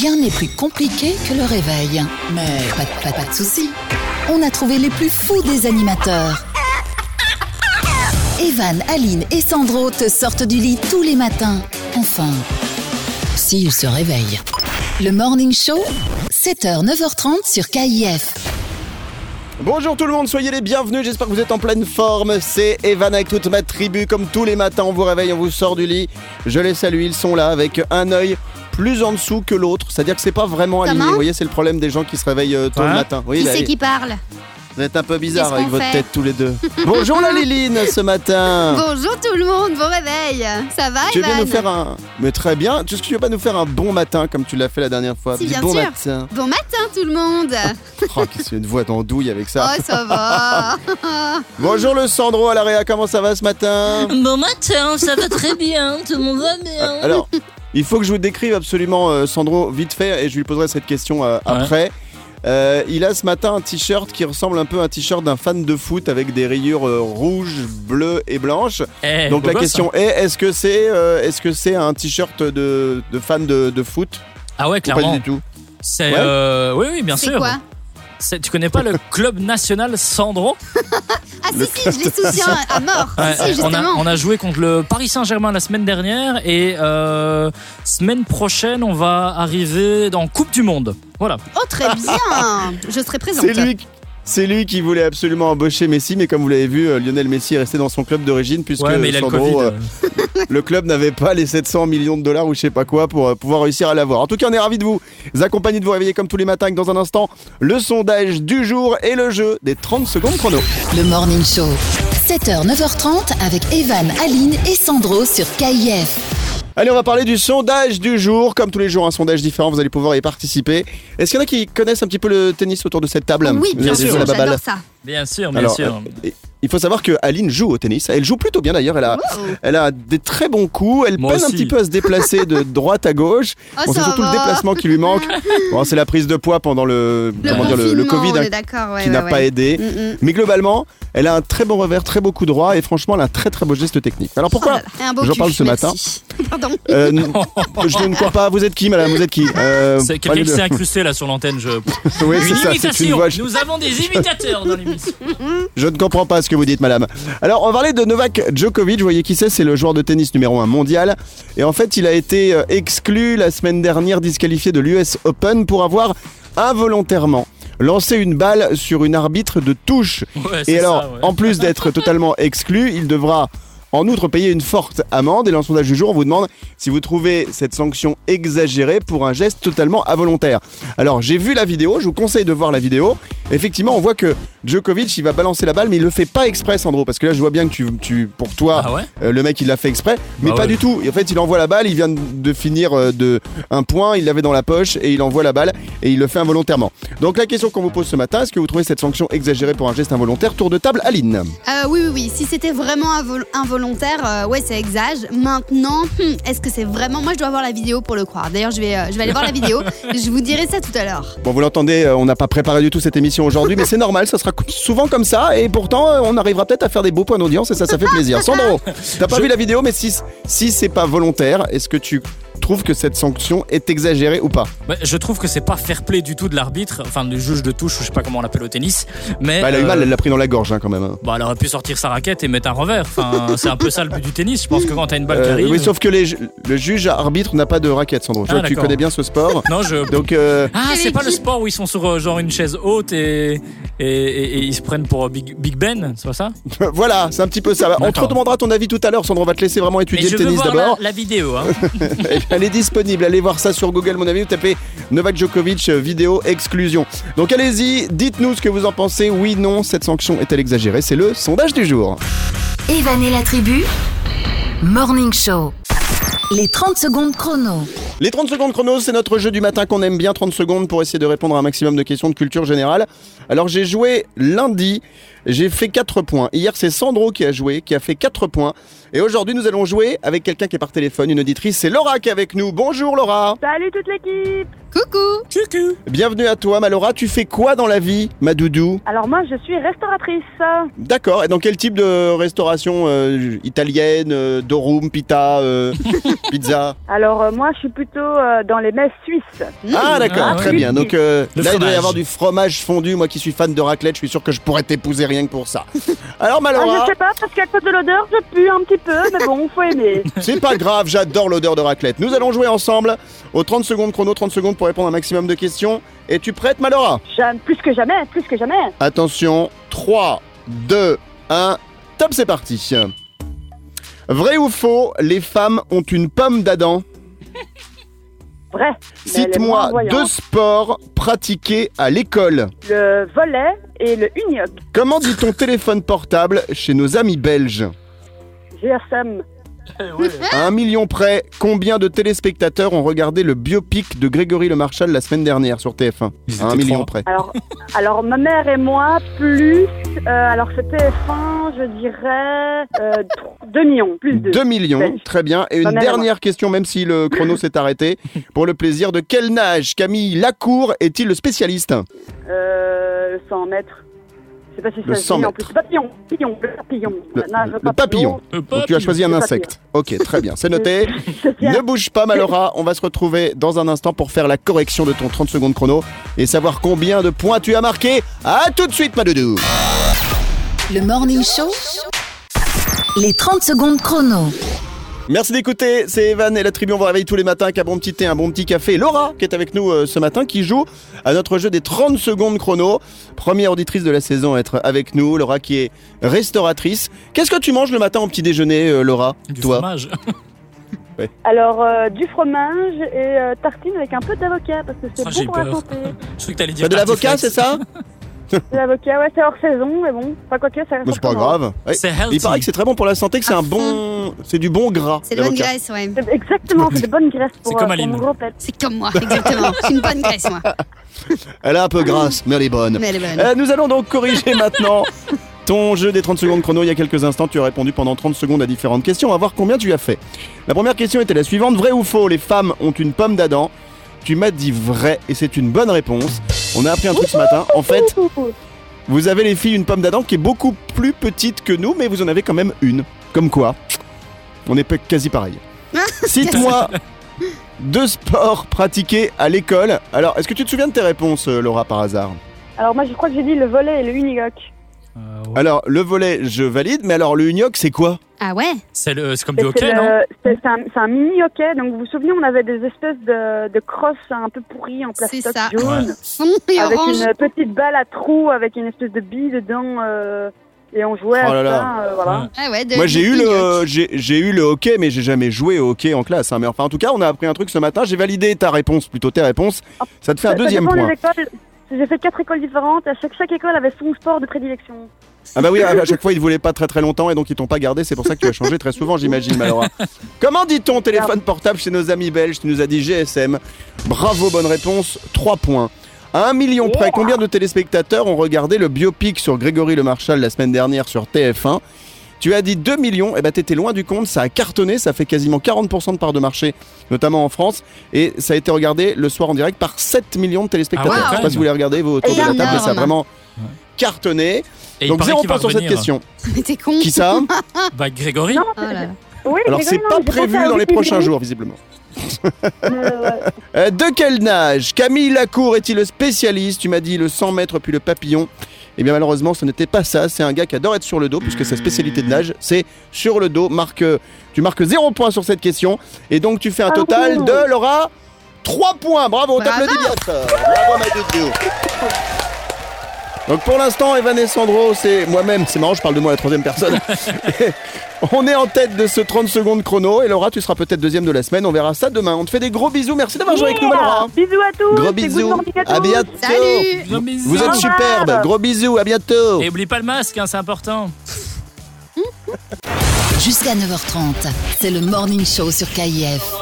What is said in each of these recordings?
Rien n'est plus compliqué que le réveil. Mais pas, de- soucis. On a trouvé les plus fous des animateurs. Evan, Aline et Sandro te sortent du lit tous les matins. Enfin, s'ils se réveillent. Le Morning Show, 7h, 9h30 sur KIF. Bonjour tout le monde, soyez les bienvenus, j'espère que vous êtes en pleine forme. C'est Evan avec toute ma tribu, comme tous les matins on vous réveille, on vous sort du lit. Je les salue, ils sont là avec un œil plus en dessous que l'autre, c'est-à-dire que c'est pas vraiment aligné. Comment Vous voyez, c'est le problème des gens qui se réveillent euh, tôt le Ouais. matin. Oui, Qui là, c'est qui parle vous êtes un peu bizarre Qu'est-ce avec qu'on votre fait tête tous les deux. Bonjour la Liline ce matin. Bonjour tout le monde, bon réveil Ça va Tu veux bien Evan nous faire un. Mais très bien, est-ce que tu veux pas nous faire un bon matin comme tu l'as fait la dernière fois? Si, Dis bien bon sûr. matin. Bon matin tout le monde Oh, qu'est-ce qu'il y a une voix d'andouille avec ça? Oh ça va Bonjour le Sandro à comment ça va ce matin? Bon matin, ça va très bien, tout le monde va bien. Alors, il faut que je vous décrive absolument euh, Sandro vite fait et je lui poserai cette question euh, après. Euh, il a ce matin un t-shirt qui ressemble un peu à un t-shirt d'un fan de foot avec des rayures euh, rouges, bleues et blanches. Eh, Donc la question est est-ce que c'est euh, est-ce que c'est un t-shirt de, de fan de, de foot? Hein. Ah ouais, ou pas clairement. du tout? C'est Ouais. euh, oui, oui, bien C'est sûr. quoi? Tu connais pas le club national Sandro? Ah si si, je les soutiens à mort. Ouais, Si on, a, justement. on a joué contre le Paris Saint-Germain la semaine dernière et euh, semaine prochaine on va arriver dans Coupe du Monde. Voilà. Oh très bien. Je serai présente. C'est lui c'est lui qui voulait absolument embaucher Messi, mais comme vous l'avez vu, euh, Lionel Messi est resté dans son club d'origine puisque ouais, mais il a le Sandro, Covid. euh, le club n'avait pas les 700 millions de dollars ou je sais pas quoi pour euh, pouvoir réussir à l'avoir. En tout cas, on est ravis de vous accompagner, de vous réveiller comme tous les matins avec dans un instant le sondage du jour et le jeu des 30 secondes chrono. Le Morning Show, 7h, 9h30 avec Evan, Aline et Sandro sur KIF. Allez, on va parler du sondage du jour. Comme tous les jours, un sondage différent, vous allez pouvoir y participer. Est-ce qu'il y en a qui connaissent un petit peu le tennis autour de cette table Oui bien sûr, j'adore ça Bien sûr, bien Alors, sûr. euh, il faut savoir que Aline joue au tennis. Elle joue plutôt bien d'ailleurs. Elle a, Oh, elle a des très bons coups. Elle Moi peine un petit peu à se déplacer de droite à gauche. Oh, Bon, c'est surtout le déplacement qui lui manque. Bon, c'est la prise de poids pendant le, Le comment dire, le, Covid hein, ouais, qui ouais, n'a ouais. pas aidé. Mm, mm. Mais globalement, elle a un très bon revers, très beau coup droit et franchement, elle a un très très beau geste technique. Alors Oh pourquoi beau J'en parle ce matin. Pardon. Euh, Je ne crois pas. Vous êtes qui, madame? Vous êtes qui? Euh, C'est quelqu'un qui de- s'est incrusté là sur l'antenne. Je... Oui, Une c'est ça, une. Nous avons des imitateurs dans l'émission. Je ne comprends pas ce que vous dites, madame. Alors, on va parler de Novak Djokovic. Vous voyez qui c'est? C'est le joueur de tennis numéro 1 mondial. Et en fait, il a été euh, exclu la semaine dernière, disqualifié de l'US Open pour avoir involontairement lancé une balle sur une arbitre de touche. Ouais, Et alors, ça, ouais. en plus d'être totalement exclu, il devra en outre payer une forte amende. Et dans le sondage du jour, on vous demande si vous trouvez cette sanction exagérée pour un geste totalement involontaire. Alors, j'ai vu la vidéo, je vous conseille de voir la vidéo. Effectivement, on voit que Djokovic, il va balancer la balle, mais il le fait pas exprès, Sandro, parce que là, je vois bien que tu, tu pour toi, Ah ouais euh, le mec, il l'a fait exprès, mais Bah pas ouais. du tout. Et en fait, il envoie la balle, il vient de finir euh, de un point, il l'avait dans la poche et il envoie la balle et il le fait involontairement. Donc la question qu'on vous pose ce matin, est-ce que vous trouvez cette sanction exagérée pour un geste involontaire? Tour de table, Aline. Euh, oui, oui, oui. Si c'était vraiment invol- involontaire, euh, ouais, c'est exage. Maintenant, hmm, est-ce que c'est vraiment. Moi, je dois voir la vidéo pour le croire. D'ailleurs, je vais, euh, je vais aller voir la vidéo. Je vous dirai ça tout à l'heure. Bon, vous l'entendez, euh, on n'a pas préparé du tout cette émission aujourd'hui, mais c'est normal, ça sera souvent comme ça, et pourtant, on arrivera peut-être à faire des beaux points d'audience, et ça, ça fait plaisir. Sandro, t'as pas Je- vu la vidéo, mais si, si c'est pas volontaire, est-ce que tu trouves que cette sanction est exagérée ou pas Ouais, je trouve que c'est pas fair play du tout de l'arbitre, enfin du juge de touche, ou je sais pas comment on l'appelle au tennis. Mais bah, Elle a eu euh, mal, elle l'a pris dans la gorge hein, quand même. hein. Bah, elle aurait pu sortir sa raquette et mettre un revers. Enfin, c'est un peu ça le but du tennis. Je pense que quand t'as une balle qui Euh, arrive. oui, sauf que les ju- le juge arbitre n'a pas de raquette, Sandro. Ah, tu connais bien ce sport. Non, je. Donc, euh, Ah, c'est pas le sport où ils sont sur euh, genre une chaise haute et, et, et- et ils se prennent pour euh, Big, Big Ben, c'est pas ça voilà, c'est un petit peu ça. On te D'accord. redemandera ton avis tout à l'heure, Sandro. On va te laisser vraiment Mais étudier je le tennis d'abord. la, la vidéo. Hein. Elle est disponible. Allez voir ça sur Google, mon ami. Vous tapez Novak Djokovic euh, vidéo exclusion. Donc allez-y, dites-nous ce que vous en pensez. Oui, non, cette sanction est-elle exagérée? C'est le sondage du jour. Evan et la tribu, Morning Show. Les 30 secondes chrono. Les 30 secondes chrono, c'est notre jeu du matin qu'on aime bien. 30 secondes pour essayer de répondre à un maximum de questions de culture générale. Alors j'ai joué lundi, j'ai fait 4 points. Hier c'est Sandro qui a joué, qui a fait 4 points. Et aujourd'hui, nous allons jouer avec quelqu'un qui est par téléphone, une auditrice. C'est Laura qui est avec nous. Bonjour Laura. Salut toute l'équipe Coucou Coucou. Bienvenue à toi, ma Laura. Tu fais quoi dans la vie, ma doudou? Alors moi je suis restauratrice. D'accord. Et dans quel type de restauration euh, Italienne, euh, Dorum, pita, euh, pizza? Alors euh, moi je suis plutôt euh, dans les messes suisses. Ah d'accord, Ah, très oui. bien. Donc euh, là, il doit y avoir du fromage fondu. Moi qui suis fan de raclette, je suis sûr que je pourrais t'épouser rien que pour ça. Alors ma Ah, je sais pas parce qu'à cause de l'odeur je pue un petit peu mais bon faut aimer. c'est pas grave, j'adore l'odeur de raclette. Nous allons jouer ensemble aux 30 secondes chrono, 30 secondes pour répondre à un maximum de questions. Es-tu prête ma Laura J'aime plus que jamais, plus que jamais. Attention, 3, 2, 1, top, c'est parti. Vrai ou faux, les femmes ont une pomme d'Adam? Vrai. Cite-moi deux sports pratiqués à l'école. Le volet et le unioc. Comment dit ton téléphone portable chez nos amis belges? GSM. À un million près, combien de téléspectateurs ont regardé le biopic de Grégory Le Marchal la semaine dernière sur TF1 Ils À un étaient million trois. près. Alors, alors ma mère et moi plus. euh, alors c'était fin, je dirais euh, 2 millions, plus de. 2 millions, Belge. très bien. Et une dernière question, même si le chrono s'est arrêté. Pour le plaisir, de quel nage Camille Lacour est-il le spécialiste? Euh, 100 mètres. Je sais pas si Le ça 100 se dit en mètres. plus. Papillon, papillon, le papillon. Le, Nage le papillon. Le Donc tu as choisi un insecte. Ok, très bien, c'est noté. Ne bouge pas Malora, on va se retrouver dans un instant pour faire la correction de ton 30 secondes chrono et savoir combien de points tu as marqué. À tout de suite ma doudou Le Morning Show, les 30 secondes chrono. Merci d'écouter, c'est Evan et la tribu on vous réveille tous les matins avec un bon petit thé, un bon petit café. Laura qui est avec nous euh, ce matin qui joue à notre jeu des 30 secondes chrono. Première auditrice de la saison à être avec nous, Laura qui est restauratrice. Qu'est-ce que tu manges le matin au petit déjeuner euh, Laura Du Toi fromage. Alors, euh, du fromage et euh, tartine avec un peu d'avocat parce que c'est Ah, bon j'ai pour la peur. santé. Je crois que t'allais T'as dire de l'avocat, c'est ça L'avocat, ouais, c'est hors saison, mais bon, pas quoi que ça reste Bah, C'est pas grave. Ouais. C'est Il paraît que c'est très bon pour la santé, que c'est un bon, c'est du bon gras. C'est de bonne graisse, ouais. Exactement, c'est de bonne graisse pour, C'est comme euh, pour Aline. mon gros pet. C'est comme moi, exactement. C'est une bonne graisse, moi. Elle est un peu grasse, mais elle est bonne. Mais elle est bonne. Euh, nous allons donc corriger maintenant ton jeu des 30 secondes chrono. Il y a quelques instants, tu as répondu pendant 30 secondes à différentes questions. On va voir combien tu as fait. La première question était la suivante. Vrai ou faux, les femmes ont une pomme d'Adam? Tu m'as dit vrai et c'est une bonne réponse. On a appris un truc ce matin. En fait, vous avez les filles une pomme d'Adam qui est beaucoup plus petite que nous, mais vous en avez quand même une. Comme quoi, on est pas- quasi pareil. Cite-moi deux sports pratiqués à l'école. Alors, est-ce que tu te souviens de tes réponses, euh, Laura, par hasard? Alors, moi, je crois que j'ai dit le volet et le unigoc. Euh, ouais. Alors, le volet, je valide, mais alors le unioc, c'est quoi? Ah ouais? C'est le- c'est comme du hockey, non? C'est un, c'est un mini hockey, donc vous vous souvenez, on avait des espèces de, de crosses un peu pourries en ça. jaune. Et avec une petite balle à trous avec une espèce de bille dedans euh, et on jouait Oh à là là. ça euh, voilà. Ouais. Ah ouais, Moi, j'ai eu le, j'ai j'ai eu le hockey, mais j'ai jamais joué au hockey en classe. hein. Mais enfin, en tout cas, on a appris un truc ce matin. J'ai validé ta réponse, plutôt tes réponses. Ça te fait un deuxième point. J'ai fait quatre écoles différentes et à chaque, chaque école avait son sport de prédilection. Ah bah oui, à chaque fois, ils voulaient pas très très longtemps et donc ils t'ont pas gardé. C'est pour ça que tu as changé très souvent, j'imagine, Malora. Comment dit-on téléphone portable chez nos amis belges Tu nous as dit GSM. Bravo, bonne réponse. 3 points. À un million près, combien de téléspectateurs ont regardé le biopic sur Grégory Le Marchal la semaine dernière sur TF1 Tu as dit 2 millions, et bah t'étais loin du compte, ça a cartonné, ça fait quasiment 40% de part de marché, notamment en France, et ça a été regardé le soir en direct par 7 millions de téléspectateurs. Ah ouais, Je sais pas si vous voulez regarder vos autour de la table, mais ça a vraiment cartonné. Et Donc paraît 0 qu'il va points sur cette question. Mais t'es con. Qui ça? Bah, Grégory Non, Oh là là. oui, Alors c'est pas prévu dans les prochains jours, visiblement. Euh, ouais. Euh, de quel nage? Camille Lacour est-il le spécialiste? Tu m'as dit le 100 mètres puis le papillon. Eh bien malheureusement ce n'était pas ça, c'est un gars qui adore être sur le dos puisque sa spécialité de nage c'est sur le dos. Marque, tu marques 0 points sur cette question et donc tu fais un Ah total de Laura 3 points. Bravo, on t'applaudit bien. Bravo ma. Donc pour l'instant, Evan et Sandro, c'est moi-même. C'est marrant, je parle de moi à la troisième personne. on est en tête de ce 30 secondes chrono. Et Laura, tu seras peut-être deuxième de la semaine. On verra ça demain. On te fait des gros bisous. Merci d'avoir joué avec nous. Laura. Bisous à tous. Gros bisous. à bientôt. Salut Gros bisous. Vous êtes superbe. Gros bisous. À bientôt. Et oublie pas le masque, hein, c'est important. Jusqu'à 9h30, c'est le Morning Show sur KIF.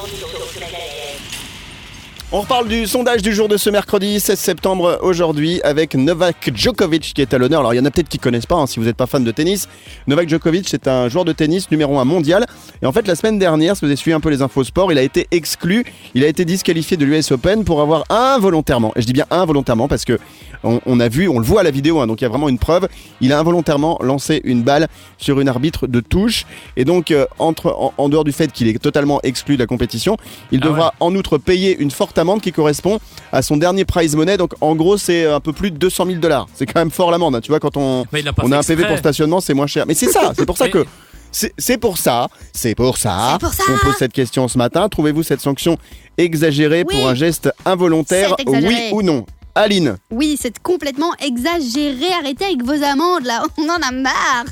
On reparle du sondage du jour de ce mercredi 16 septembre aujourd'hui avec Novak Djokovic qui est à l'honneur. Alors il y en a peut-être qui connaissent pas hein, si vous n'êtes pas fan de tennis. Novak Djokovic c'est un joueur de tennis numéro 1 mondial. Et en fait la semaine dernière, si vous avez suivi un peu les infos sport, il a été exclu, il a été disqualifié de l'US Open pour avoir involontairement, et je dis bien involontairement parce que on, on a vu, on le voit à la vidéo, hein, donc il y a vraiment une preuve, il a involontairement lancé une balle sur une arbitre de touche. Et donc euh, entre, en, en dehors du fait qu'il est totalement exclu de la compétition, il Ah devra en outre payer une forte amende qui correspond à son dernier prize money. Donc en gros, c'est un peu plus de 200 000 dollars. C'est quand même fort l'amende. hein. Tu vois, quand on, a un PV pour stationnement, c'est moins cher. Mais c'est ça, c'est pour ça que. C'est c'est pour ça, c'est pour ça, C'est pour ça. qu'on pose cette question ce matin. Trouvez-vous cette sanction exagérée Oui. pour un geste involontaire. Oui ou non? Aline Oui, c'est complètement exagéré. Arrêtez avec vos amendes là, on en a marre.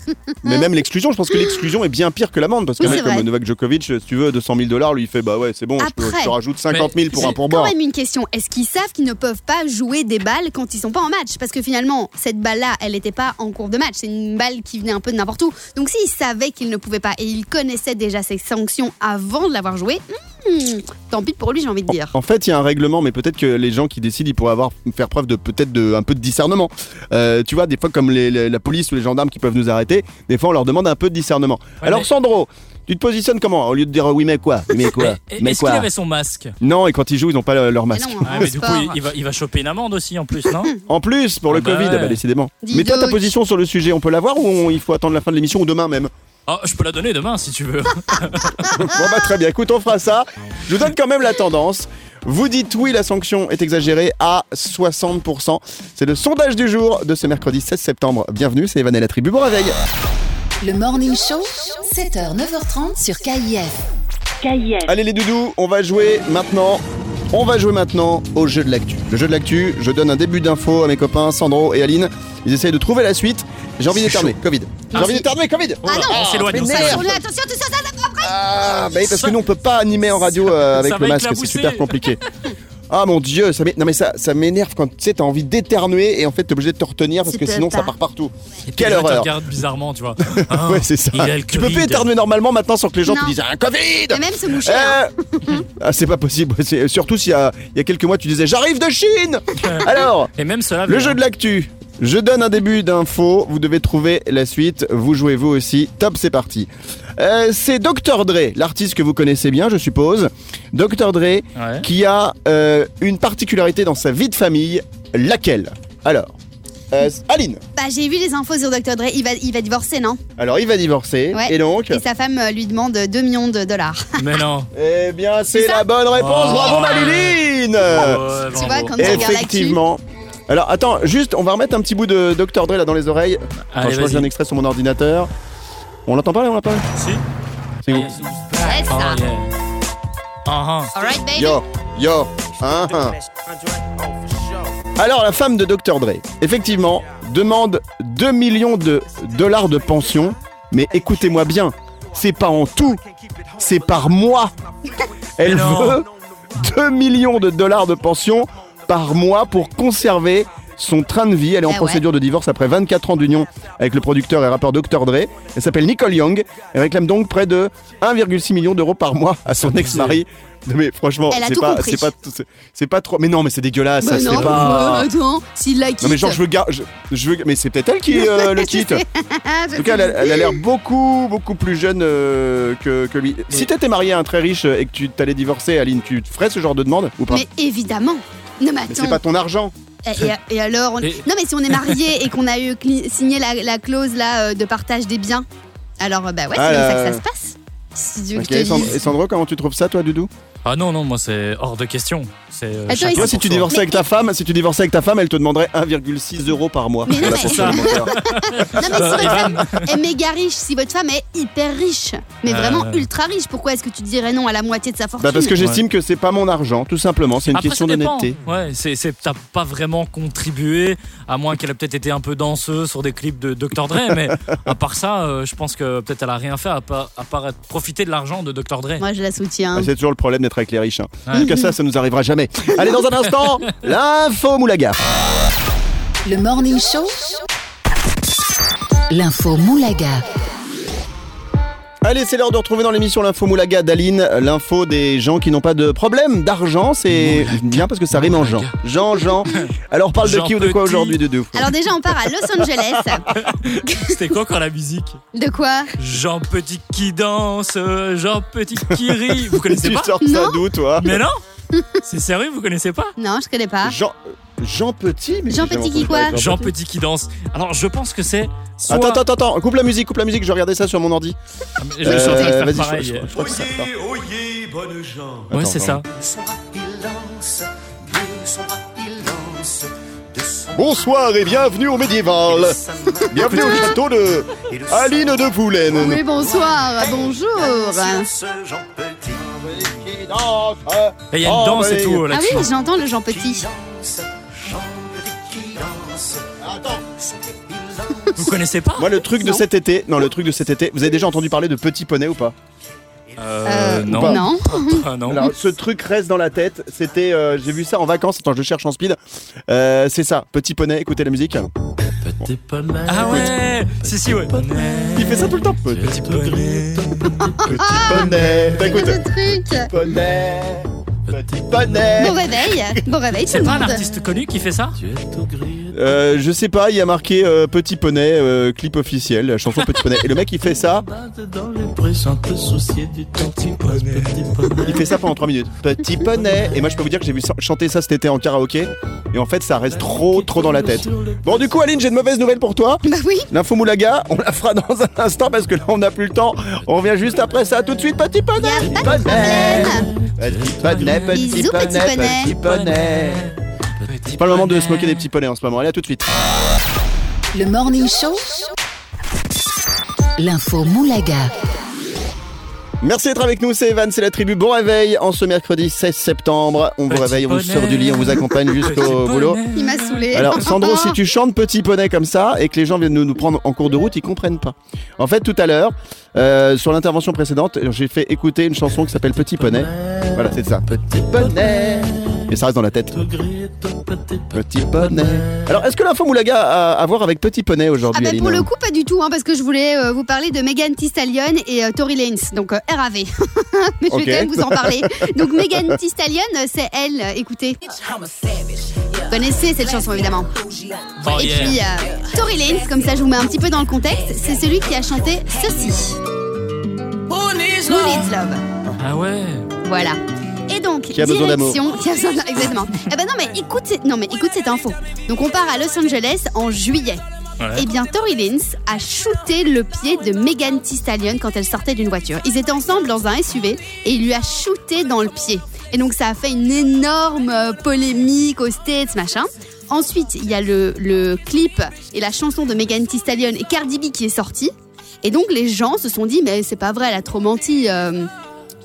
Mais même l'exclusion, je pense que l'exclusion est bien pire que l'amende. Parce qu'un Oui, mec comme. Novak Djokovic, si tu veux, 200 000 dollars, lui il fait bah ouais, c'est bon, je, peux- je Après. te rajoute 50 000 pour Mais un c'est pourboire. Quand même une question. Est-ce qu'ils savent qu'ils ne peuvent pas jouer des balles quand ils sont pas en match? Parce que finalement, cette balle-là, elle n'était pas en cours de match. C'est une balle qui venait un peu de n'importe où. Donc s'ils savaient qu'ils ne pouvaient pas et ils connaissaient déjà ces sanctions avant de l'avoir joué, hmm, tant pis pour lui, j'ai envie de dire. En fait, il y a un règlement, mais peut-être que les gens qui décident, ils pourraient avoir faire preuve de peut-être de un peu de discernement. Euh, tu vois, des fois, comme les- les- la police ou les gendarmes qui peuvent nous arrêter, des fois, on leur demande un peu de discernement. Ouais, Alors, mais- Sandro, tu te positionnes comment? Au lieu de dire oui, mais quoi? Mais quoi? Mais Mais Est-ce qu'il quoi avait son masque? Non, et quand ils jouent, ils n'ont pas le- leur Mais masque. non, Ouais, en mais du coup, il, il va, il va choper une amende aussi en plus, non? En plus, pour le Ah bah Covid, ouais. bah, décidément. Dis mais toi, ta position sur le sujet, on peut l'avoir ou on- il faut attendre la fin de l'émission ou demain même? Ah, Je peux la donner demain si tu veux. Bon bah très bien, écoute, on fera ça. Je vous donne quand même la tendance. Vous dites oui, la sanction est exagérée à 60%. C'est le sondage du jour de ce mercredi 16 septembre. Bienvenue, c'est Evan et la tribu. Bon réveil. Le Morning Show, 7h, 9h30 sur KIF. Allez les doudous, on va jouer maintenant. On va jouer maintenant au jeu de l'actu. Le jeu de l'actu, je donne un début d'info à mes copains Sandro et Aline. Ils essayent de trouver la suite. J'ai envie d'éternuer, Covid. J'ai envie d'éternuer, Covid. Ah non on s'éloigne, on s'éloigne. Attention, attention, attention, ça, ça, après Ah, bah oui, parce que nous on peut pas animer en radio euh, avec Ça le va masque, c'est éclabousser. super compliqué. Ah mon dieu, ça m'é- non mais ça, ça m'énerve quand tu sais t'as envie d'éternuer et en fait t'es obligé de te retenir parce Tu que peux sinon ça pas. part partout. Quelle gens te horreur. bizarrement, tu vois. Ah, ouais c'est ça. Il a le Tu peux plus Covid. éternuer normalement maintenant sans que les gens te Non. disent un Covid. Et même se moucher. hein. Eh ah, c'est pas possible. C'est- Surtout s'il y a, il y a quelques mois tu disais j'arrive de Chine. Alors Et même cela. le jeu de l'actu. Je donne un début d'info, vous devez trouver la suite, vous jouez vous aussi. Top, c'est parti. Euh, c'est Dr Dre, l'artiste que vous connaissez bien, je suppose. Dr Dre, Ouais. qui a euh, une particularité dans sa vie de famille, laquelle? Alors, euh, Aline. Bah, j'ai vu les infos sur Dr. Dre. Il va, il va divorcer, non? Alors, il va divorcer, Ouais. et donc? Et sa femme lui demande 2 millions de dollars. Mais non. Eh bien, c'est la bonne réponse, Oh. bravo Maliline Ouais, Tu vois, comme tu regardes. Effectivement. Alors, attends, juste, on va remettre un petit bout de Dr Dre là dans les oreilles. Attends, je crois que j'ai un extrait sur mon ordinateur. On l'entend pas là, on l'entend pas Si. C'est où C'est Oh, ça. yeah. Alright, baby. Yo, yo, hein, hein. Alors, la femme de Dr. Dre, effectivement, demande 2 millions de dollars de pension. Mais écoutez-moi bien, c'est pas en tout, c'est par mois. Elle veut 2 millions de dollars de pension par mois pour conserver son train de vie. Elle est en Eh ouais. procédure de divorce après 24 ans d'union avec le producteur et rappeur Dr. Dre. Elle s'appelle Nicole Young. Elle réclame donc près de 1,6 million d'euros par mois à son ex-mari. Mais franchement, c'est pas, c'est pas, c'est- pas trop. Mais non, mais c'est dégueulasse. Bah ça, non, c'est pas. euh, attends, s'il la quitte. Non mais genre je veux gar... je, je veux mais c'est peut-être elle qui euh, le quitte. En Ah, tout cas, elle a, sais. elle a l'air beaucoup beaucoup plus jeune euh, que, que lui. Si t'étais marié à un très riche euh, et que tu t'allais divorcer, Aline, tu te ferais ce genre de demande ou pas? Mais évidemment. Non, mais c'est pas ton argent. Et, alors on- Et- Non, mais si on est marié et qu'on a eu cli- signé la, la clause là euh, de partage des biens, alors euh, bah ouais, c'est Ah, comme ça que ça se passe. Si tu veux Ok, que je te et Sandro, dise. et Sandro, comment tu trouves ça, toi, Doudou? Ah non, non, moi c'est hors de question. C'est. euh, Attends, chacun et Toi, pour si tu soi. divorçais avec ta femme, si tu divorçais avec ta femme, elle te demanderait 1,6 euros par mois. Mais non, mais- pension alimentaire. Non, mais si votre femme est méga riche, si votre femme est hyper riche, mais Euh. vraiment ultra riche, pourquoi est-ce que tu dirais non à la moitié de sa fortune? Bah parce que j'estime que c'est pas mon argent, tout simplement. C'est une Après, question ça dépend. d'honnêteté. Ouais, c'est, c'est, t'as pas vraiment contribué, à moins qu'elle ait peut-être été un peu danseuse sur des clips de Dr. Dre, mais à part ça, euh, je pense que peut-être elle a rien fait à part, à part être- profiter de l'argent de Dr. Dre. Moi, je la soutiens. Ah, C'est toujours le problème d'être avec les riches. hein. En Ouais. tout cas, ça, ça nous arrivera jamais. Allez, dans un instant, l'info Moulaga. Le Morning Show, l'info Moulaga. Allez, c'est l'heure de retrouver dans l'émission l'info Moulaga d'Aline, l'info des gens qui n'ont pas de problème d'argent. C'est bien parce que ça rime en Jean. Jean, Jean. Alors, on parle de Jean qui ou de quoi Petit. aujourd'hui, de deux Alors déjà, on part à Los Angeles. C'était quoi encore la musique De quoi Jean Petit qui danse, Jean Petit qui rit. Vous connaissez Tu pas sors ça Non. d'où, toi Mais non C'est sérieux, vous connaissez pas? Non, je connais pas. Jean, Jean Petit mais Jean Petit qui quoi de Jean Petit qui danse. Alors, je pense que c'est. soit- Attends, attends, attends, coupe la musique, coupe la musique, je regardais ça sur mon ordi. Je vais chanter, Euh, faire vas-y, je- pareil. je- je crois que c'est ça. oyez, bonnes gens. Ouais, Attends, c'est ça. De son bras il lance, de son bras il lance, de son Bonsoir et bienvenue au médiéval. bras sa main Bienvenue au château de et de Aline de Voulen. Oui, bonsoir, bonjour. sur ce Jean Petit Et il y a une danse et tout Ah oui, j'entends le Jean Petit. Vous connaissez pas Moi, le truc de cet été, non, le truc de cet été, vous avez déjà entendu parler de Petit Poney ou pas? Euh, Euh, non. Non. Ah, non. Alors, ce truc reste dans la tête. C'était, euh, j'ai vu ça en vacances. Attends, je cherche en speed. Euh, c'est ça, Petit Poney. Écoutez la musique. Petit poney. Ah ouais Si, si, ouais. Il fait ça tout le temps. Petit Petit poney. Poney. Bah, écoute, Ce truc. Poney. Petit Poney. Bon réveil. Bon réveil, tout C'est le pas un monde. artiste connu qui fait ça Tu es tout gris. Euh, je sais pas, il y a marqué euh, Petit Poney, euh, clip officiel, la chanson Petit Poney. Et le mec, il fait ça. Balade dans les prés sans te soucier du temps qui passe. Petit poney. Il fait ça pendant 3 minutes. Petit Poney. Et moi, je peux vous dire que j'ai vu chanter ça cet été en karaoké. Et en fait, ça reste trop, trop dans la tête. Bon, du coup, Aline, j'ai de mauvaises nouvelles pour toi. Bah oui. L'info Moulaga, on la fera dans un instant parce que là on n'a plus le temps. On revient juste après ça. Tout de suite, petit poney. Y a Petit poney, petit poney. petit poney. C'est pas le moment de se moquer des petits poneys en ce moment. Allez, à tout de suite. Le Morning Show, l'info Moulaga. Merci d'être avec nous, c'est Evan, c'est la tribu. Bon réveil en ce mercredi 16 septembre. On vous Petit réveille, on vous sort du lit, on vous accompagne jusqu'au boulot. poney. Il m'a saoulé. Alors Sandro, si tu chantes petit poney comme ça et que les gens viennent nous, nous prendre en cours de route, ils comprennent pas. En fait, tout à l'heure, euh, sur l'intervention précédente, j'ai fait écouter une chanson qui s'appelle Petit Poney. Voilà, c'est ça. Petit poney. Et ça reste dans la tête. Petit poney. Alors, est-ce que l'info Moulaga a à voir avec Petit Poney Ah aujourd'hui, bah Aline pour le coup pas du tout hein, parce que je voulais euh, vous parler de Megan Thee Stallion et euh, Tory Lanez donc euh, RAV mais je vais quand même vous en parler. Donc Megan Thee Stallion euh, c'est elle écoutez. Vous connaissez cette chanson évidemment. Oh, et yeah. puis euh, Tory Lanez comme ça je vous mets un petit peu dans le contexte c'est celui qui a chanté ceci. Who Needs Love? Ah ouais. Voilà. Et donc, Qui a besoin d'amour. qui a besoin exactement. Eh ben non mais écoute, cette- non mais écoute cette info. Donc on part à Los Angeles en juillet. Ouais. Eh bien, Tory Lanez a shooté le pied de Megan Thee Stallion quand elle sortait d'une voiture. Ils étaient ensemble dans un SUV et il lui a shooté dans le pied. Et donc ça a fait une énorme euh, polémique aux States, machin. Ensuite, il y a le, le clip et la chanson de Megan Thee Stallion et Cardi B qui est sortie. Et donc les gens se sont dit, mais c'est pas vrai, elle a trop menti. euh,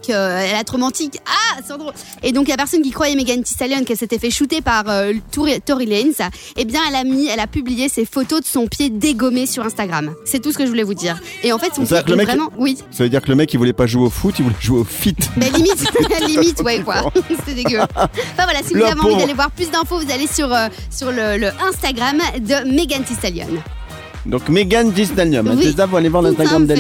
qu'elle a trop menti. Ah, c'est drôle. Et donc la personne qui croyait Megan Thee Stallion qu'elle s'était fait shooter par euh, Tory, Lanez, eh bien elle a mis, elle a publié ses photos de son pied dégommé sur Instagram. C'est tout ce que je voulais vous dire. Et en fait son pied est mec- vraiment, oui, Ça veut dire que le mec, il voulait pas jouer au foot, il voulait jouer au fit. ben limite, limite, ouais quoi. C'était dégueu. Enfin voilà, si vous avez envie d'aller voir plus d'infos, vous allez sur euh, sur le, le Instagram de Megan Thee Stallion. Donc, Megan Thee Stallion. Oui, C'est ça, vous allez voir l'Instagram à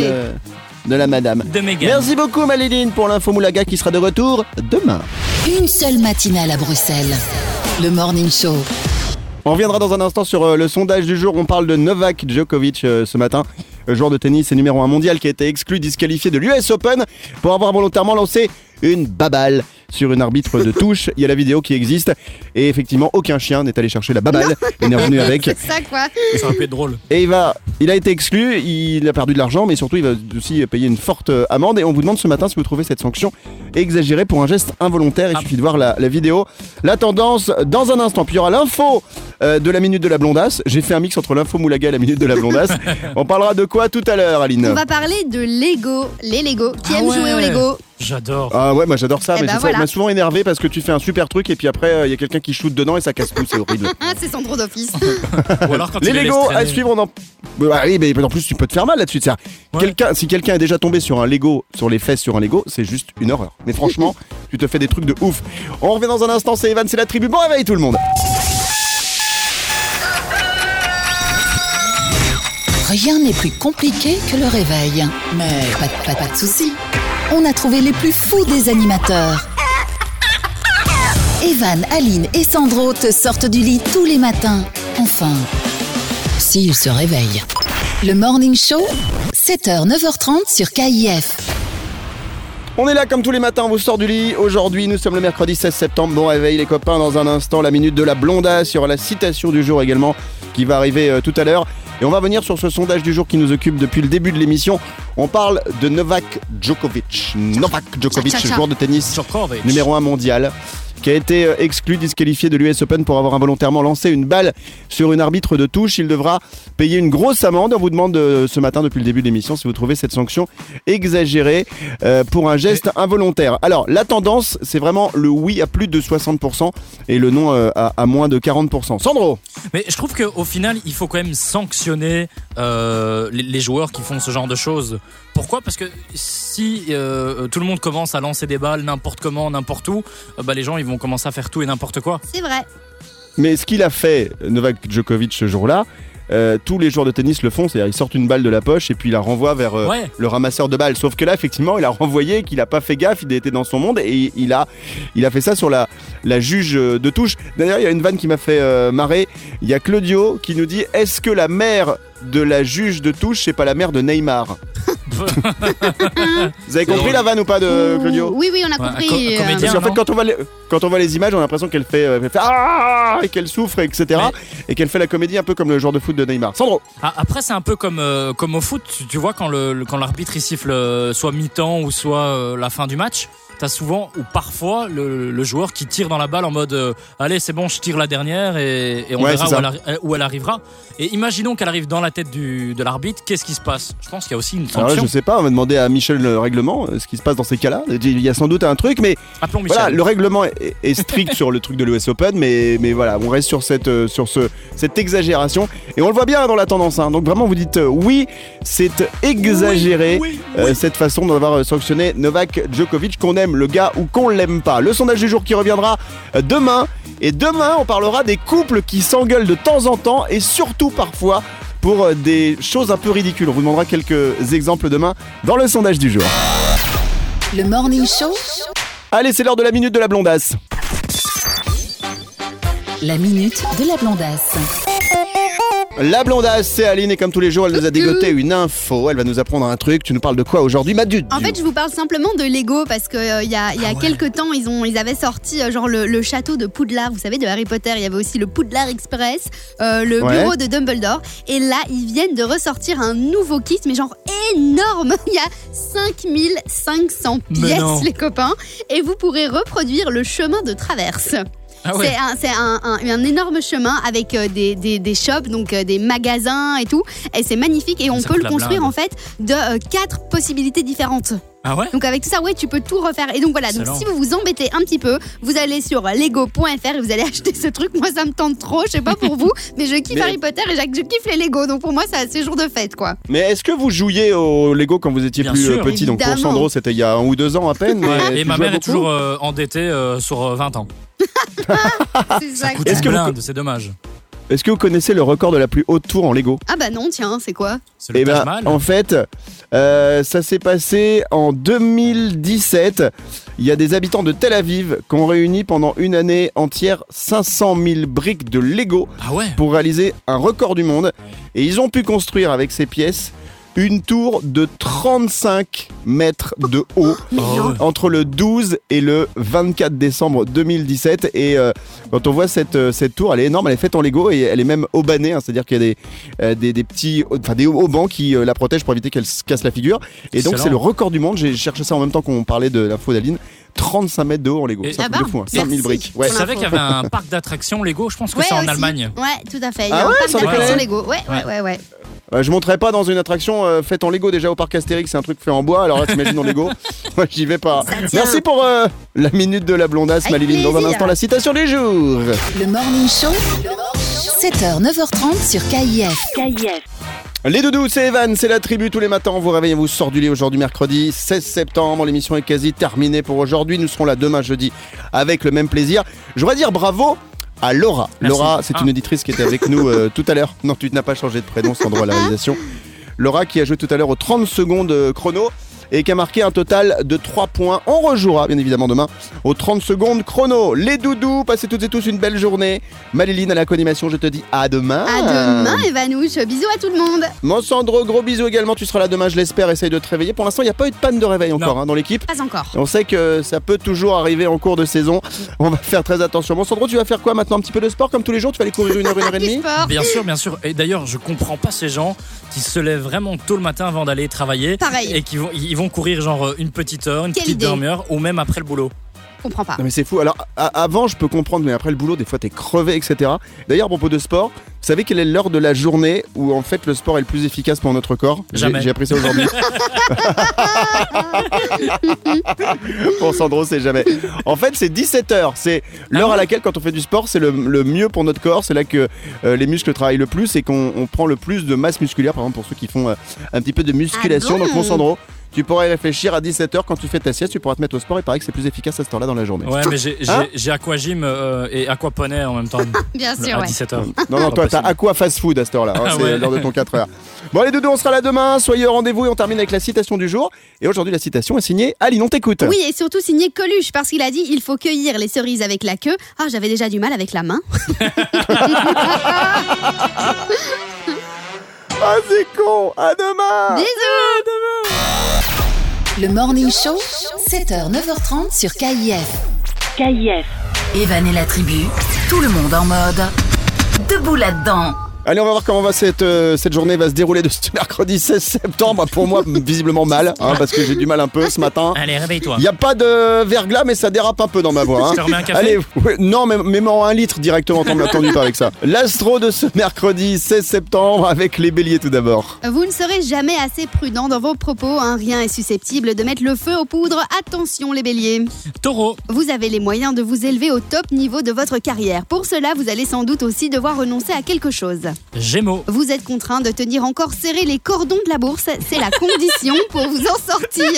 de, la madame. De. Merci beaucoup, Maléline, pour l'info Moulaga qui sera de retour demain. Une seule matinale à Bruxelles. Le Morning Show. On reviendra dans un instant sur euh, le sondage du jour. On parle de Novak Djokovic euh, ce matin, le joueur de tennis et numéro 1 mondial qui a été exclu, disqualifié de l'US Open pour avoir volontairement lancé une baballe sur une arbitre de touche. Il y a la vidéo qui existe et effectivement aucun chien n'est allé chercher la baballe et n'est revenu avec. C'est ça quoi. Aurait pu être drôle. Et il va, il a été exclu, il a perdu de l'argent, mais surtout il va aussi payer une forte amende. Et on vous demande ce matin si vous trouvez cette sanction exagérée pour un geste involontaire. Il Ah. suffit de voir la, la vidéo. La tendance dans un instant. Puis il y aura l'info euh, de la minute de la blondasse. J'ai fait un mix entre l'info moulaga et la minute de la blondasse. on parlera de quoi tout à l'heure, Aline On va parler de Lego, les Lego. Qui Ah aime jouer au. Lego J'adore. Ah ouais, moi j'adore ça, Eh mais ben c'est ça, voilà. m'a souvent énervé parce que tu fais un super truc et puis après il y a quelqu'un qui shoot dedans et ça casse tout, c'est horrible. Ah, c'est Sandro d'office. Ou alors quand Les Lego à traîner. suivre, on en. Bah oui, mais en plus tu peux te faire mal là-dessus. c'est-à-dire, Ouais. Quelqu'un, si quelqu'un est déjà tombé sur un Lego, sur les fesses sur un Lego, c'est juste une horreur. Mais franchement, tu te fais des trucs de ouf. On revient dans un instant, c'est Evan, c'est la tribu. Bon réveil tout le monde. Rien n'est plus compliqué que le réveil. Mais pas, de- pas, pas de soucis. On a trouvé les plus fous des animateurs. Evan, Aline et Sandro te sortent du lit tous les matins. Enfin, s'ils se réveillent. Le Morning Show, 7h, 9h30 sur KIF. On est là comme tous les matins, on vous sort du lit. Aujourd'hui, nous sommes le mercredi 16 septembre. Bon réveil les copains, dans un instant, la minute de la y aura la citation du jour également qui va arriver euh, tout à l'heure. Et on va venir sur ce sondage du jour qui nous occupe depuis le début de l'émission. On parle de Novak Djokovic. Novak Djokovic, Tcha, tcha, tcha. joueur de tennis Djokovic. numéro 1 mondial, qui a été euh, exclu, disqualifié de l'US Open pour avoir involontairement lancé une balle sur une arbitre de touche. Il devra payer une grosse amende. On vous demande euh, ce matin, depuis le début de l'émission, si vous trouvez cette sanction exagérée euh, pour un geste involontaire. Alors, la tendance, c'est vraiment le oui à plus de 60% et le non euh, à, à moins de 40%. Sandro Mais je trouve qu'au final, il faut quand même sanctionner euh, les, les joueurs qui font ce genre de choses. Pourquoi? Parce que si euh, tout le monde commence à lancer des balles n'importe comment, n'importe où, euh, bah, les gens ils vont commencer à faire tout et n'importe quoi. C'est vrai. Mais ce qu'il a fait, Novak Djokovic, ce jour-là, euh, tous les joueurs de tennis le font, c'est-à-dire ils sortent une balle de la poche et puis ils la renvoient vers euh, Ouais. le ramasseur de balles. Sauf que là, effectivement, il a renvoyé, qu'il a pas fait gaffe, il était dans son monde et il a, il a fait ça sur la, la juge euh, de touche. D'ailleurs, il y a une vanne qui m'a fait euh, marrer. Il y a Claudio qui nous dit Est-ce que la mère de la juge de touche, c'est pas la mère de Neymar? Vous avez compris drôle. la vanne ou pas de Claudio Oui, oui, on a Ouais, un compris. co- euh, comédien. parce qu'en fait, quand on, voit les, quand on voit les images, on a l'impression qu'elle fait, euh, elle fait Ah et qu'elle souffre, etc. Et qu'elle fait la comédie un peu comme le joueur de foot de Neymar. Sandro Ah, Après, c'est un peu comme, euh, comme au foot. Tu, tu vois, quand le, le- quand l'arbitre il siffle euh, soit mi-temps ou soit euh, la fin du match, t'as souvent ou parfois le, le joueur qui tire dans la balle en mode euh, Allez, c'est bon, je tire la dernière et, et on Ouais, verra où elle, euh, où elle arrivera. Et imaginons qu'elle arrive dans la tête du, de l'arbitre, qu'est-ce qui se passe? Je pense qu'il y a aussi une Alors là, sanction. je sais pas, on va demander à Michel le règlement euh, ce qui se passe dans ces cas-là. Il y a sans doute un truc, mais Appelons Michel. voilà, le règlement est, est strict sur le truc de l'US Open, mais, mais voilà, on reste sur cette, sur ce, cette exagération. Et on le voit bien dans la tendance. hein. Donc vraiment, vous dites euh, oui, c'est exagéré. euh, cette façon d'avoir sanctionné Novak Djokovic, qu'on aime le gars ou qu'on l'aime pas. Le sondage du jour qui reviendra demain. Et demain, on parlera des couples qui s'engueulent de temps en temps et surtout parfois pour euh, des choses un peu ridicules. On vous demandera quelques exemples demain dans le sondage du jour. Le Morning Show, Allez, c'est l'heure de la minute de la blondasse. la minute de la blondasse. La blondasse, c'est Aline et comme tous les jours, elle nous a dégoté une info. Elle va nous apprendre un truc. Tu nous parles de quoi aujourd'hui, Madu En fait, je vous parle simplement de Lego parce que euh, il y a, il y a quelques temps, ils ont, ils avaient sorti euh, genre le, le château de Poudlard. Vous savez de Harry Potter, il y avait aussi le Poudlard Express, euh, le Ouais. bureau de Dumbledore. Et là, ils viennent de ressortir un nouveau kit, mais genre énorme. Il y a 5500 Mais non. pièces, les copains, et vous pourrez reproduire le chemin de traverse. Ah ouais. C'est un, c'est un, un- un énorme chemin avec euh, des, des, des shops, donc euh, des magasins et tout. Et c'est magnifique et on Ça peut le construire blinde. en fait de euh, quatre possibilités différentes. Ah ouais Donc avec tout ça, ouais, tu peux tout refaire. Et donc voilà, donc si vous vous embêtez un petit peu, vous allez sur lego.fr et vous allez acheter ce truc. Moi, ça me tente trop. Je sais pas pour vous, mais je kiffe Mais- Harry Potter et je je kiffe les Lego. Donc pour moi, c'est jour de fête, quoi. Mais est-ce que vous jouiez au Lego quand vous étiez Bien plus sûr. petit? Donc pour. Sandro, c'était il y a un ou deux ans à peine. Ouais, Et ma mère est toujours euh, endettée euh, sur euh, 20 ans. C'est ça. Coûte Est-ce une que vous- blinde, c'est dommage. Est-ce que vous connaissez le record de la plus haute tour en Lego? Ah bah non, tiens, c'est quoi? C'est le Eh Taj ben, Mahal. en fait, euh, ça s'est passé en 2017. Il y a des habitants de Tel Aviv qui ont réuni pendant une année entière 500 000 briques de Lego Ah ouais? pour réaliser un record du monde. Et ils ont pu construire avec ces pièces une tour de 35 mètres de haut Oh ouais. entre le 12 et le 24 décembre 2017. Et euh, quand on voit cette, euh, cette tour, elle est énorme, elle est faite en Lego et elle est même aubanée, hein, c'est-à-dire qu'il y a des, euh, des, des petits, enfin des haubans qui euh, la protègent pour éviter qu'elle se casse la figure. Et donc c'est le record du monde. J'ai cherché ça en même temps qu'on parlait de l'info d'Aline. 35 mètres de haut en Lego. Et- C'est un Ah truc de bah, fou, hein. merci. 5000 briques. Ouais. Tu savais qu'il y avait un parc d'attractions Lego Je pense que c'est en aussi. Allemagne. Ouais, tout à fait. Il y Ah a ouais, un parc d'attractions déconner Lego. Ouais, ouais, ouais, ouais. Euh, je monterai pas dans une attraction euh, faite en Lego déjà au parc Astérix, c'est un truc fait en bois. Alors là, t'imagines en Lego Moi, j'y vais pas. Ça tient. Merci pour euh, la minute de la blondasse, Avec Maliline. Dans un plaisir. instant, la citation du jour. Le Morning Show, 7h, 9h30 sur KIF. Les doudous, c'est Evan, c'est la tribu tous les matins. On vous réveille, on vous sort du lit aujourd'hui, mercredi 16 septembre. L'émission est quasi terminée pour aujourd'hui. Nous serons là demain, jeudi, avec le même plaisir. Je voudrais dire bravo à Laura. Merci. Laura, c'est Ah. une auditrice qui était avec nous euh, tout à l'heure. Non, tu n'as pas changé de prénom, Sandro, à la réalisation. Laura qui a joué tout à l'heure aux 30 secondes euh, chrono et qui a marqué un total de 3 points. On rejouera bien évidemment demain aux 30 secondes chrono. Les doudous, passez toutes et tous une belle journée. Maliline à la co-animation, je te dis à demain. À demain, Evanouche. Bisous à tout le monde. Mon Sandro, gros bisous également. Tu seras là demain, je l'espère. Essaye de te réveiller. Pour l'instant, il n'y a pas eu de panne de réveil encore hein, dans l'équipe. Pas encore. On sait que ça peut toujours arriver en cours de saison. On va faire très attention. Bon, Sandro, tu vas faire quoi maintenant? Un petit peu de sport comme tous les jours? Tu vas aller courir une heure, une heure et demie? sport. Bien sûr, bien sûr. Et d'ailleurs, je comprends pas ces gens qui se lèvent vraiment tôt le matin avant d'aller travailler. Pareil. Et qui vont, ils vont courir genre euh, une petite heure, une Quelle petite idée. demi-heure, ou même après le boulot. Comprends pas. Non mais c'est fou. Alors a- avant je peux comprendre, mais après le boulot des fois t'es crevé, etc. D'ailleurs à propos de sport, vous savez quelle est l'heure de la journée où en fait le sport est le plus efficace pour notre corps? J'ai- Jamais. J'ai appris ça aujourd'hui. pour Sandro c'est jamais. En fait c'est 17h. C'est l'heure Ah à ouais laquelle quand on fait du sport c'est le, le mieux pour notre corps. C'est là que euh, les muscles travaillent le plus et qu'on on prend le plus de masse musculaire. Par exemple pour ceux qui font euh, un petit peu de musculation. Ah bon Donc mon Sandro. Tu pourrais y réfléchir à 17h quand tu fais ta sieste, tu pourras te mettre au sport et paraît que c'est plus efficace à cette heure-là dans la journée. Ouais, mais j'ai Hein aquagym euh, et aquaponey en même temps. Bien sûr, à ouais. 17h. Non, non, toi, t'as. Aqua Fast Food à cette heure-là. hein, Ah c'est ouais. l'heure de ton 4 heures. Bon, les deux, on sera là demain. Soyez au rendez-vous et on termine avec la citation du jour. Et aujourd'hui, la citation est signée Aline, on t'écoute. Oui, et surtout signé Coluche, parce qu'il a dit il faut cueillir les cerises avec la queue. Ah, j'avais déjà du mal avec la main. Ah, c'est con. À demain. Bisous Le Morning Show, 7h, 9h30 sur KIF. KIF. Evan et la tribu, tout le monde en mode debout là-dedans. Allez, on va voir comment va cette, euh, cette journée va se dérouler de ce mercredi 16 septembre. Pour moi, visiblement mal, hein, parce que j'ai du mal un peu ce matin. Allez, réveille-toi. Il n'y a pas de verglas, mais ça dérape un peu dans ma voix. hein. Je te remets un café Allez, ouais, non, mais mets-moi un litre directement, t'en m'attendis pas avec ça. L'astro de ce mercredi 16 septembre avec les béliers tout d'abord. Vous ne serez jamais assez prudent dans vos propos, hein. rien est susceptible de mettre le feu aux poudres. Attention les béliers. Taureau, Vous avez les moyens de vous élever au top niveau de votre carrière. Pour cela, vous allez sans doute aussi devoir renoncer à quelque chose. Gémeaux, Vous êtes contraint de tenir encore serré les cordons de la bourse. C'est la condition pour vous en sortir.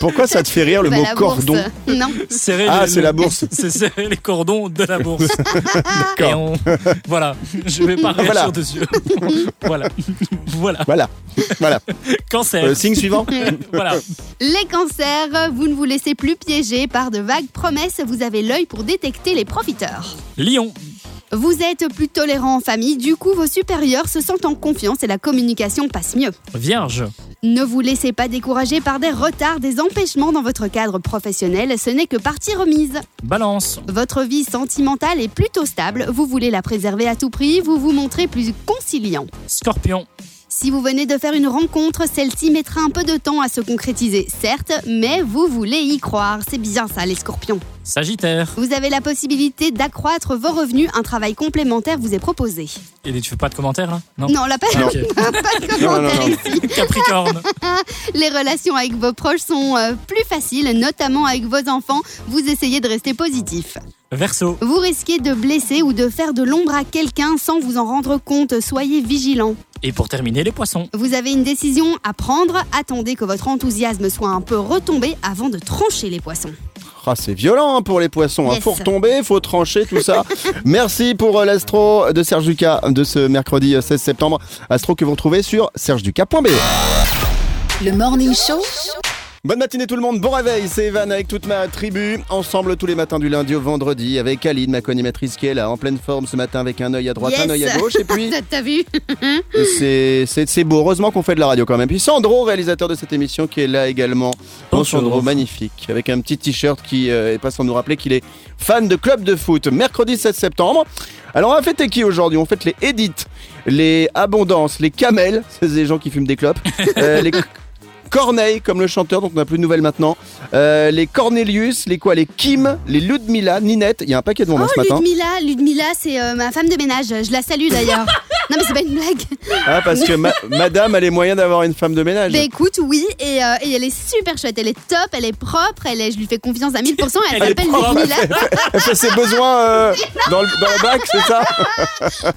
Pourquoi ça te fait rire le Bah, mot cordon bourse. Non. serrer Ah, c'est la bourse. C'est serrer les cordons de la bourse. D'accord. on... Voilà, je vais pas réagir Voilà. dessus. voilà. Voilà. Voilà. Voilà. Cancer. Euh, signe suivant. Voilà. Les cancers, vous ne vous laissez plus piéger par de vagues promesses. Vous avez l'œil pour détecter les profiteurs. Lion. Vous êtes plus tolérant en famille, du coup vos supérieurs se sentent en confiance et la communication passe mieux. Vierge. Ne vous laissez pas décourager par des retards, des empêchements dans votre cadre professionnel, ce n'est que partie remise. Balance. Votre vie sentimentale est plutôt stable, vous voulez la préserver à tout prix, vous vous montrez plus conciliant. Scorpion. Si vous venez de faire une rencontre, celle-ci mettra un peu de temps à se concrétiser, certes, mais vous voulez y croire. C'est bien ça, les scorpions. Sagittaire. Vous avez la possibilité d'accroître vos revenus, un travail complémentaire vous est proposé. Et tu fais pas de commentaires là Non. Non, là, pas, Ah, pas de Non, non, commentaire non. ici. Capricorne. Les relations avec vos proches sont euh, plus faciles, notamment avec vos enfants. Vous essayez de rester positif. Verseau. Vous risquez de blesser ou de faire de l'ombre à quelqu'un sans vous en rendre compte. Soyez vigilant. Et pour terminer, les poissons. Vous avez une décision à prendre. Attendez que votre enthousiasme soit un peu retombé avant de trancher les poissons. Ah, c'est violent hein, pour les poissons. hein. Yes. Faut retomber, faut trancher, tout ça. Merci pour euh, l'astro de Serge Ducas de ce mercredi euh, 16 septembre. Astro que vous retrouvez sur sergeducas.be. Le Morning Show, Bonne matinée tout le monde, bon réveil, c'est Evan avec toute ma tribu, ensemble tous les matins du lundi au vendredi avec Aline, ma co-animatrice qui est là en pleine forme ce matin avec un œil à droite, Yes. un œil à gauche et puis T'as- T'as vu c'est beau, heureusement qu'on fait de la radio quand même. Puis Sandro, réalisateur de cette émission qui est là également. Bon. Sandro, magnifique, avec un petit t-shirt qui euh, est pas sans nous rappeler qu'il est fan de club de foot. Mercredi 7 septembre. Alors on va fêter qui aujourd'hui? On fête les Edith, les Abondance, les Camel, c'est des gens qui fument des clopes, euh, les Corneille, comme le chanteur, donc on n'a plus de nouvelles maintenant. Euh, les Cornelius, les quoi Les Kim, les Ludmilla, Ninette. Il y a un paquet de monde hein, Oh, ce matin. Ludmilla, Ludmilla, c'est euh, ma femme de ménage. Je la salue d'ailleurs. Non mais c'est pas une blague. Ah, parce que ma- madame a les moyens d'avoir une femme de ménage. Bah écoute, oui, et, euh, et elle est super chouette, elle est top, elle est propre, elle est, je lui fais confiance à 1000%, elle, Elle est s'appelle propre, Ludmilla. Elle fait ses besoins euh, dans, le, dans la bac, c'est ça?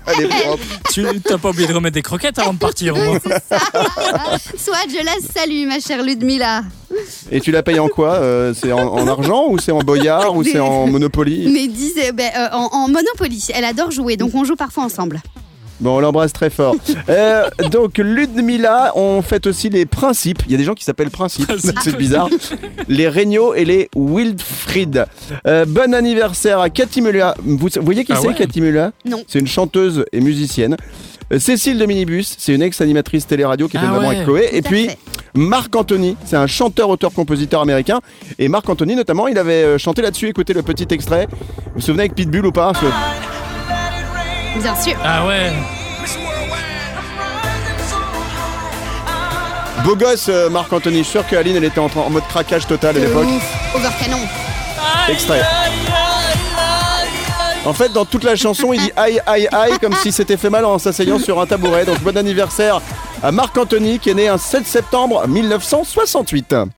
Elle est propre. Tu t'as pas oublié de remettre des croquettes avant de partir au moins. Soit je la salue, ma chère Ludmilla. Et tu la payes en quoi Euh, C'est en, en argent ou c'est en boyard ou c'est en Monopoly? Mais dis, euh, ben, euh, en, en Monopoly, elle adore jouer, donc on joue parfois ensemble. Bon, on l'embrasse très fort. Euh, donc, Ludmilla, on fête aussi les principes. Il y a des gens qui s'appellent principes, c'est bizarre. Les Regnault et les Wildfried. Euh, bon anniversaire à Cathy Mulla. Vous voyez qui Ah c'est, ouais Cathy Mulla Non. C'est une chanteuse et musicienne. Euh, Cécile de Minibus, c'est une ex-animatrice télé-radio qui était Ah vraiment ouais. avec Chloé. Et Tout puis, fait. Marc Anthony, c'est un chanteur, auteur, compositeur américain. Et Marc Anthony, notamment, il avait euh, chanté là-dessus. Écoutez le petit extrait. Vous vous souvenez avec Pitbull ou pas? Ce- Bien sûr. Ah ouais. Beau gosse, euh, Marc Anthony. Je suis sûr qu'Aline, elle était en, en mode craquage total à De l'époque. ouf. Over canon. Extrait. En fait, dans toute la chanson, il dit aïe aïe aïe comme si c'était fait mal en s'asseyant sur un tabouret. Donc bon anniversaire à Marc Anthony qui est né un 7 septembre 1968.